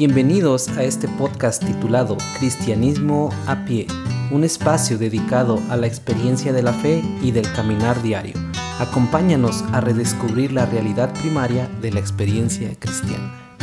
Bienvenidos a este podcast titulado Cristianismo a pie, un espacio dedicado a la experiencia de la fe y del caminar diario. Acompáñanos a redescubrir la realidad primaria de la experiencia cristiana.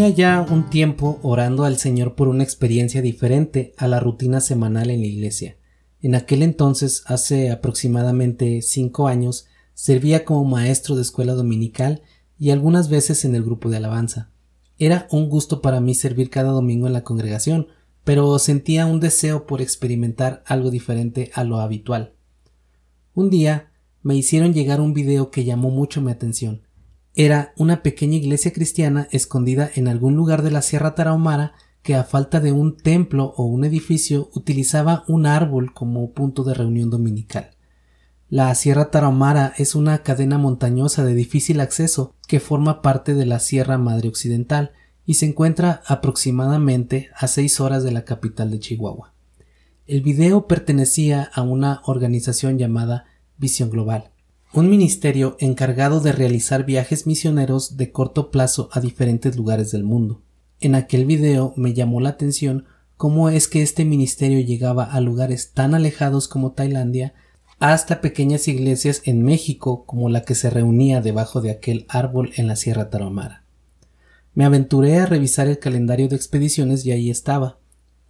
Tenía ya un tiempo orando al Señor por una experiencia diferente a la rutina semanal en la iglesia. En aquel entonces, hace aproximadamente cinco años, servía como maestro de escuela dominical y algunas veces en el grupo de alabanza. Era un gusto para mí servir cada domingo en la congregación, pero sentía un deseo por experimentar algo diferente a lo habitual. Un día me hicieron llegar un video que llamó mucho mi atención. Era una pequeña iglesia cristiana escondida en algún lugar de la Sierra Tarahumara que a falta de un templo o un edificio utilizaba un árbol como punto de reunión dominical. La Sierra Tarahumara es una cadena montañosa de difícil acceso que forma parte de la Sierra Madre Occidental y se encuentra aproximadamente a seis horas de la capital de Chihuahua. El video pertenecía a una organización llamada Visión Global un ministerio encargado de realizar viajes misioneros de corto plazo a diferentes lugares del mundo. En aquel video me llamó la atención cómo es que este ministerio llegaba a lugares tan alejados como Tailandia, hasta pequeñas iglesias en México como la que se reunía debajo de aquel árbol en la Sierra Tarahumara. Me aventuré a revisar el calendario de expediciones y ahí estaba,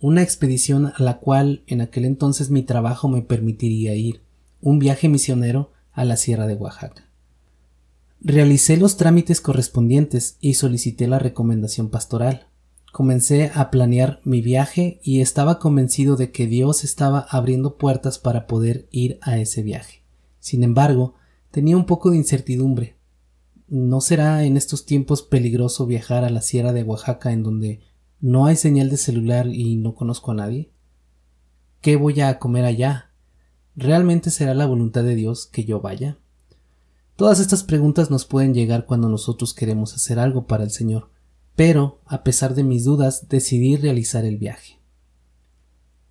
una expedición a la cual en aquel entonces mi trabajo me permitiría ir, un viaje misionero a la Sierra de Oaxaca. Realicé los trámites correspondientes y solicité la recomendación pastoral. Comencé a planear mi viaje y estaba convencido de que Dios estaba abriendo puertas para poder ir a ese viaje. Sin embargo, tenía un poco de incertidumbre. ¿No será en estos tiempos peligroso viajar a la Sierra de Oaxaca en donde no hay señal de celular y no conozco a nadie? ¿Qué voy a comer allá? ¿Realmente será la voluntad de Dios que yo vaya? Todas estas preguntas nos pueden llegar cuando nosotros queremos hacer algo para el Señor, pero, a pesar de mis dudas, decidí realizar el viaje.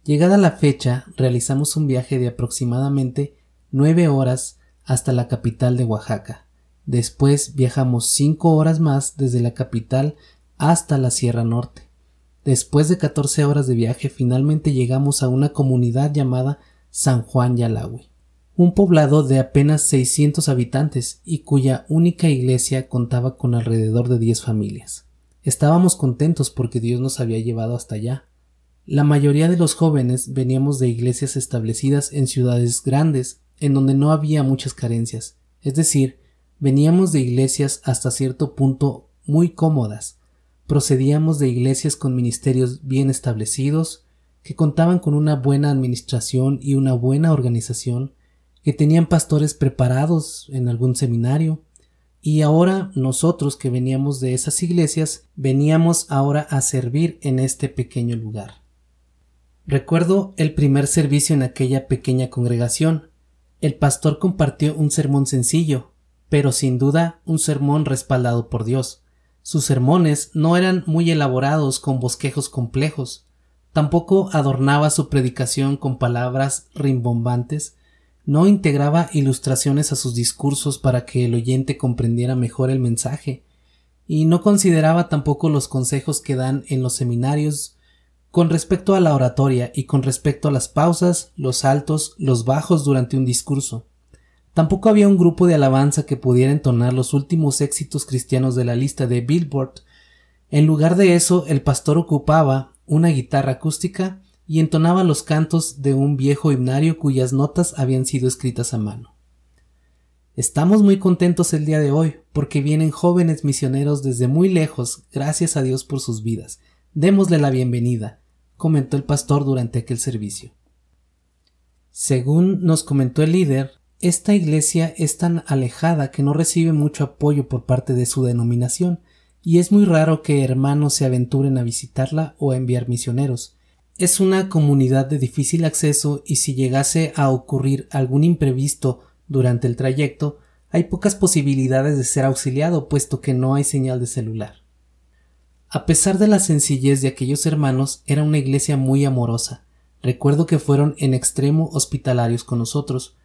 Llegada la fecha, realizamos un viaje de aproximadamente nueve horas hasta la capital de Oaxaca. Después viajamos cinco horas más desde la capital hasta la Sierra Norte. Después de catorce horas de viaje, finalmente llegamos a una comunidad llamada San Juan Yalawi, un poblado de apenas 600 habitantes y cuya única iglesia contaba con alrededor de 10 familias. Estábamos contentos porque Dios nos había llevado hasta allá. La mayoría de los jóvenes veníamos de iglesias establecidas en ciudades grandes, en donde no había muchas carencias, es decir, veníamos de iglesias hasta cierto punto muy cómodas, procedíamos de iglesias con ministerios bien establecidos, que contaban con una buena administración y una buena organización, que tenían pastores preparados en algún seminario, y ahora nosotros que veníamos de esas iglesias veníamos ahora a servir en este pequeño lugar. Recuerdo el primer servicio en aquella pequeña congregación. El pastor compartió un sermón sencillo, pero sin duda un sermón respaldado por Dios. Sus sermones no eran muy elaborados con bosquejos complejos, Tampoco adornaba su predicación con palabras rimbombantes, no integraba ilustraciones a sus discursos para que el oyente comprendiera mejor el mensaje, y no consideraba tampoco los consejos que dan en los seminarios con respecto a la oratoria y con respecto a las pausas, los altos, los bajos durante un discurso. Tampoco había un grupo de alabanza que pudiera entonar los últimos éxitos cristianos de la lista de Billboard. En lugar de eso, el pastor ocupaba una guitarra acústica y entonaba los cantos de un viejo himnario cuyas notas habían sido escritas a mano. Estamos muy contentos el día de hoy porque vienen jóvenes misioneros desde muy lejos, gracias a Dios por sus vidas. Démosle la bienvenida, comentó el pastor durante aquel servicio. Según nos comentó el líder, esta iglesia es tan alejada que no recibe mucho apoyo por parte de su denominación, y es muy raro que hermanos se aventuren a visitarla o a enviar misioneros. Es una comunidad de difícil acceso y si llegase a ocurrir algún imprevisto durante el trayecto, hay pocas posibilidades de ser auxiliado puesto que no hay señal de celular. A pesar de la sencillez de aquellos hermanos, era una iglesia muy amorosa. Recuerdo que fueron en extremo hospitalarios con nosotros.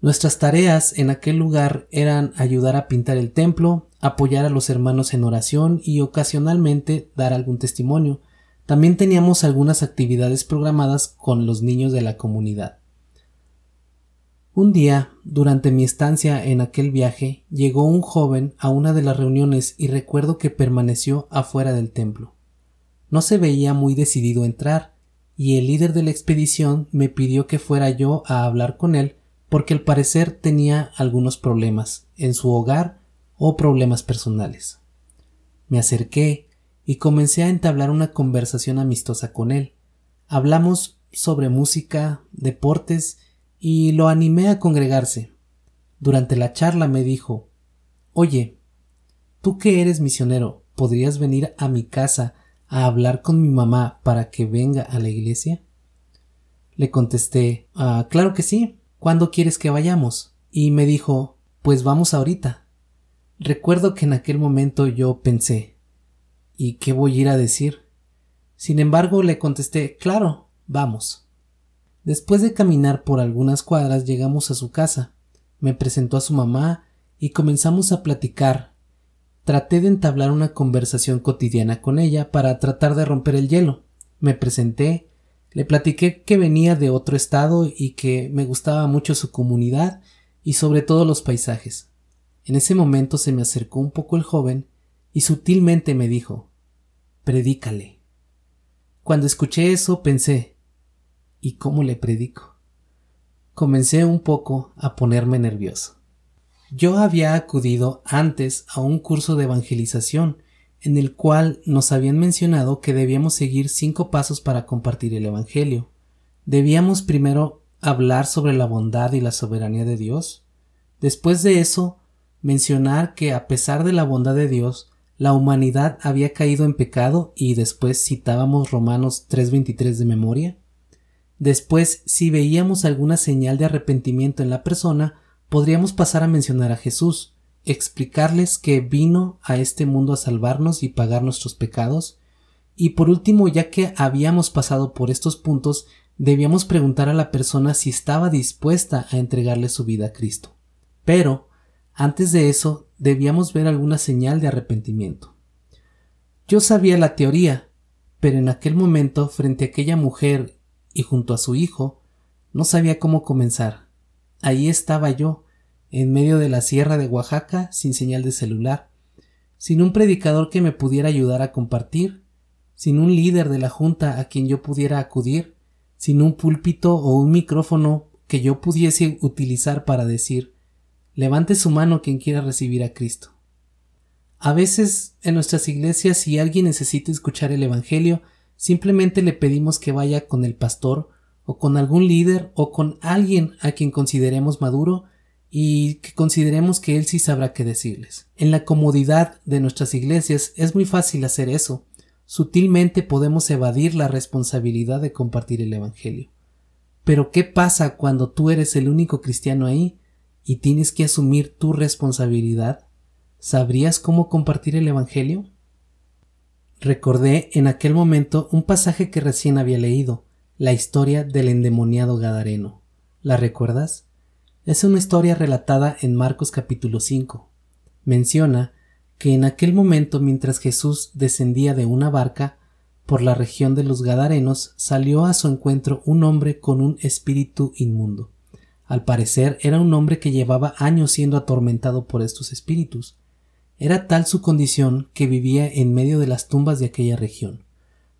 Nuestras tareas en aquel lugar eran ayudar a pintar el templo, apoyar a los hermanos en oración y ocasionalmente dar algún testimonio. También teníamos algunas actividades programadas con los niños de la comunidad. Un día, durante mi estancia en aquel viaje, llegó un joven a una de las reuniones y recuerdo que permaneció afuera del templo. No se veía muy decidido a entrar, y el líder de la expedición me pidió que fuera yo a hablar con él porque al parecer tenía algunos problemas en su hogar o problemas personales. Me acerqué y comencé a entablar una conversación amistosa con él. Hablamos sobre música, deportes y lo animé a congregarse. Durante la charla me dijo Oye, tú que eres misionero, ¿podrías venir a mi casa a hablar con mi mamá para que venga a la iglesia? Le contesté ah, claro que sí. ¿Cuándo quieres que vayamos? Y me dijo Pues vamos ahorita. Recuerdo que en aquel momento yo pensé ¿Y qué voy a ir a decir? Sin embargo, le contesté Claro, vamos. Después de caminar por algunas cuadras llegamos a su casa. Me presentó a su mamá y comenzamos a platicar. Traté de entablar una conversación cotidiana con ella para tratar de romper el hielo. Me presenté, le platiqué que venía de otro estado y que me gustaba mucho su comunidad y sobre todo los paisajes. En ese momento se me acercó un poco el joven y sutilmente me dijo Predícale. Cuando escuché eso pensé ¿Y cómo le predico? Comencé un poco a ponerme nervioso. Yo había acudido antes a un curso de evangelización en el cual nos habían mencionado que debíamos seguir cinco pasos para compartir el Evangelio. Debíamos primero hablar sobre la bondad y la soberanía de Dios. Después de eso, mencionar que a pesar de la bondad de Dios, la humanidad había caído en pecado y después citábamos Romanos 3.23 de memoria. Después, si veíamos alguna señal de arrepentimiento en la persona, podríamos pasar a mencionar a Jesús, explicarles que vino a este mundo a salvarnos y pagar nuestros pecados, y por último, ya que habíamos pasado por estos puntos, debíamos preguntar a la persona si estaba dispuesta a entregarle su vida a Cristo. Pero, antes de eso, debíamos ver alguna señal de arrepentimiento. Yo sabía la teoría, pero en aquel momento, frente a aquella mujer y junto a su hijo, no sabía cómo comenzar. Ahí estaba yo, en medio de la sierra de Oaxaca, sin señal de celular, sin un predicador que me pudiera ayudar a compartir, sin un líder de la junta a quien yo pudiera acudir, sin un púlpito o un micrófono que yo pudiese utilizar para decir levante su mano quien quiera recibir a Cristo. A veces en nuestras iglesias si alguien necesita escuchar el Evangelio, Simplemente le pedimos que vaya con el pastor o con algún líder o con alguien a quien consideremos maduro y que consideremos que él sí sabrá qué decirles. En la comodidad de nuestras iglesias es muy fácil hacer eso. Sutilmente podemos evadir la responsabilidad de compartir el Evangelio. Pero ¿qué pasa cuando tú eres el único cristiano ahí y tienes que asumir tu responsabilidad? ¿Sabrías cómo compartir el Evangelio? Recordé en aquel momento un pasaje que recién había leído, la historia del endemoniado Gadareno. ¿La recuerdas? Es una historia relatada en Marcos capítulo 5. Menciona que en aquel momento mientras Jesús descendía de una barca por la región de los Gadarenos salió a su encuentro un hombre con un espíritu inmundo. Al parecer era un hombre que llevaba años siendo atormentado por estos espíritus. Era tal su condición que vivía en medio de las tumbas de aquella región.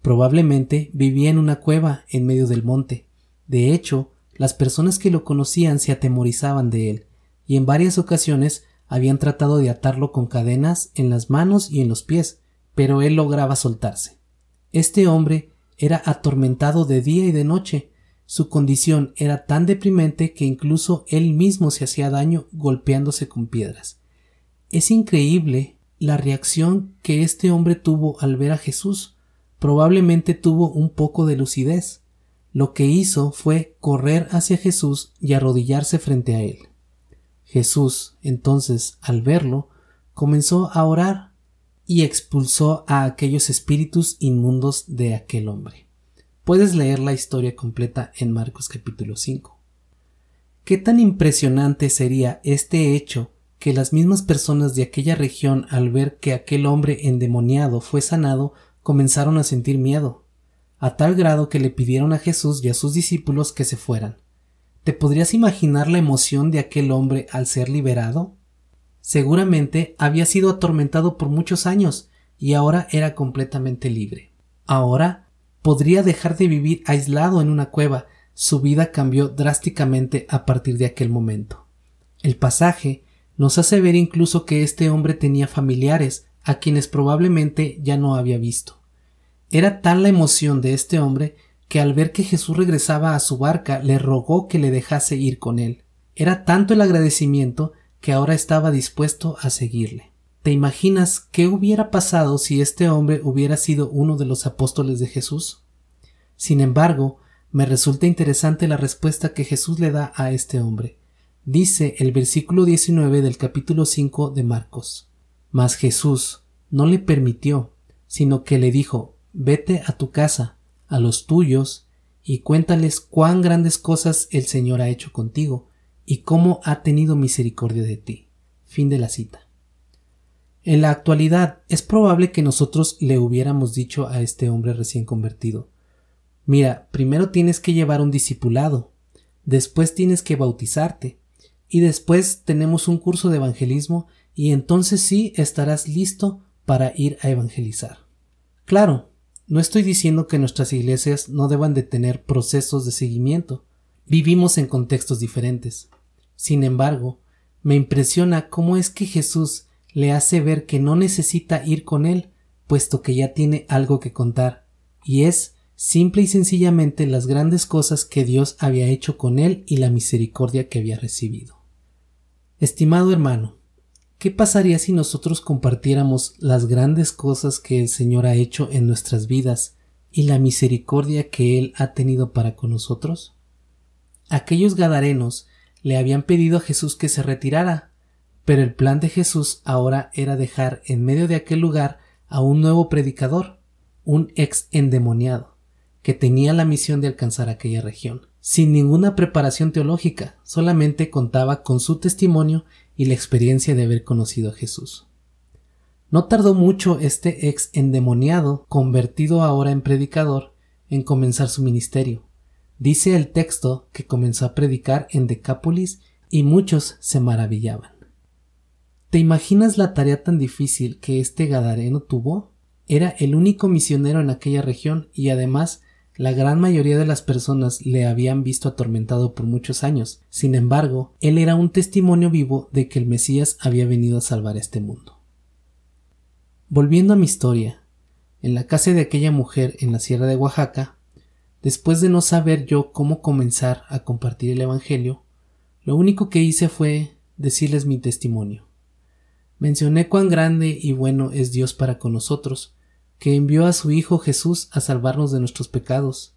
Probablemente vivía en una cueva en medio del monte. De hecho, las personas que lo conocían se atemorizaban de él, y en varias ocasiones habían tratado de atarlo con cadenas en las manos y en los pies, pero él lograba soltarse. Este hombre era atormentado de día y de noche. Su condición era tan deprimente que incluso él mismo se hacía daño golpeándose con piedras. Es increíble la reacción que este hombre tuvo al ver a Jesús. Probablemente tuvo un poco de lucidez. Lo que hizo fue correr hacia Jesús y arrodillarse frente a él. Jesús, entonces, al verlo, comenzó a orar. y expulsó a aquellos espíritus inmundos de aquel hombre. Puedes leer la historia completa en Marcos capítulo 5. ¿Qué tan impresionante sería este hecho que las mismas personas de aquella región al ver que aquel hombre endemoniado fue sanado comenzaron a sentir miedo, a tal grado que le pidieron a Jesús y a sus discípulos que se fueran. ¿Te podrías imaginar la emoción de aquel hombre al ser liberado? Seguramente había sido atormentado por muchos años y ahora era completamente libre. Ahora podría dejar de vivir aislado en una cueva. Su vida cambió drásticamente a partir de aquel momento. El pasaje nos hace ver incluso que este hombre tenía familiares a quienes probablemente ya no había visto. Era tal la emoción de este hombre que al ver que Jesús regresaba a su barca le rogó que le dejase ir con él. Era tanto el agradecimiento que ahora estaba dispuesto a seguirle. ¿Te imaginas qué hubiera pasado si este hombre hubiera sido uno de los apóstoles de Jesús? Sin embargo, me resulta interesante la respuesta que Jesús le da a este hombre. Dice el versículo 19 del capítulo 5 de Marcos. Mas Jesús no le permitió, sino que le dijo, vete a tu casa, a los tuyos y cuéntales cuán grandes cosas el Señor ha hecho contigo y cómo ha tenido misericordia de ti. Fin de la cita. En la actualidad es probable que nosotros le hubiéramos dicho a este hombre recién convertido Mira, primero tienes que llevar un discipulado, después tienes que bautizarte, y después tenemos un curso de evangelismo y entonces sí estarás listo para ir a evangelizar. Claro, no estoy diciendo que nuestras iglesias no deban de tener procesos de seguimiento. Vivimos en contextos diferentes. Sin embargo, me impresiona cómo es que Jesús le hace ver que no necesita ir con él, puesto que ya tiene algo que contar, y es simple y sencillamente las grandes cosas que Dios había hecho con él y la misericordia que había recibido. Estimado hermano, ¿Qué pasaría si nosotros compartiéramos las grandes cosas que el Señor ha hecho en nuestras vidas y la misericordia que Él ha tenido para con nosotros? Aquellos gadarenos le habían pedido a Jesús que se retirara, pero el plan de Jesús ahora era dejar en medio de aquel lugar a un nuevo predicador, un ex endemoniado, que tenía la misión de alcanzar aquella región. Sin ninguna preparación teológica, solamente contaba con su testimonio y la experiencia de haber conocido a Jesús. No tardó mucho este ex endemoniado, convertido ahora en predicador, en comenzar su ministerio. Dice el texto que comenzó a predicar en Decápolis y muchos se maravillaban. ¿Te imaginas la tarea tan difícil que este Gadareno tuvo? Era el único misionero en aquella región y además la gran mayoría de las personas le habían visto atormentado por muchos años. Sin embargo, él era un testimonio vivo de que el Mesías había venido a salvar este mundo. Volviendo a mi historia, en la casa de aquella mujer en la sierra de Oaxaca, después de no saber yo cómo comenzar a compartir el Evangelio, lo único que hice fue decirles mi testimonio. Mencioné cuán grande y bueno es Dios para con nosotros, que envió a su Hijo Jesús a salvarnos de nuestros pecados,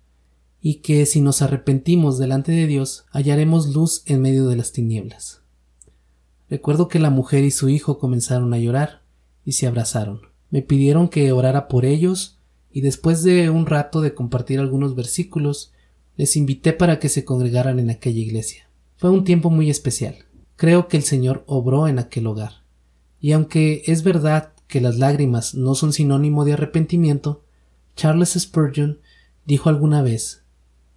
y que si nos arrepentimos delante de Dios hallaremos luz en medio de las tinieblas. Recuerdo que la mujer y su hijo comenzaron a llorar y se abrazaron. Me pidieron que orara por ellos y después de un rato de compartir algunos versículos, les invité para que se congregaran en aquella iglesia. Fue un tiempo muy especial. Creo que el Señor obró en aquel hogar. Y aunque es verdad que las lágrimas no son sinónimo de arrepentimiento, Charles Spurgeon dijo alguna vez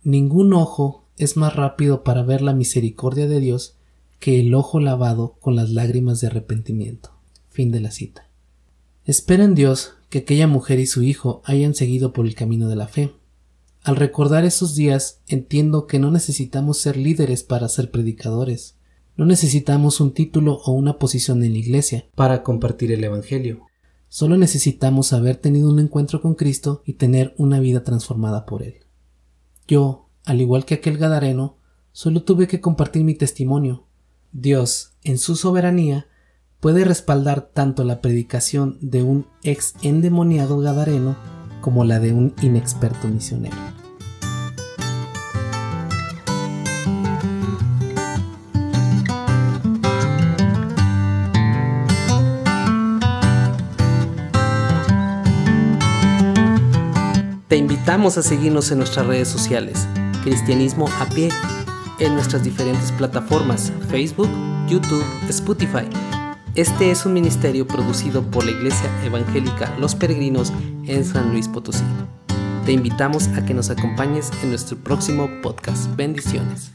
Ningún ojo es más rápido para ver la misericordia de Dios que el ojo lavado con las lágrimas de arrepentimiento. Fin de la cita. Espero en Dios que aquella mujer y su hijo hayan seguido por el camino de la fe. Al recordar esos días entiendo que no necesitamos ser líderes para ser predicadores. No necesitamos un título o una posición en la iglesia para compartir el Evangelio. Solo necesitamos haber tenido un encuentro con Cristo y tener una vida transformada por Él. Yo, al igual que aquel Gadareno, solo tuve que compartir mi testimonio. Dios, en su soberanía, puede respaldar tanto la predicación de un ex endemoniado Gadareno como la de un inexperto misionero. Te invitamos a seguirnos en nuestras redes sociales, Cristianismo a pie, en nuestras diferentes plataformas, Facebook, YouTube, Spotify. Este es un ministerio producido por la Iglesia Evangélica Los Peregrinos en San Luis Potosí. Te invitamos a que nos acompañes en nuestro próximo podcast. Bendiciones.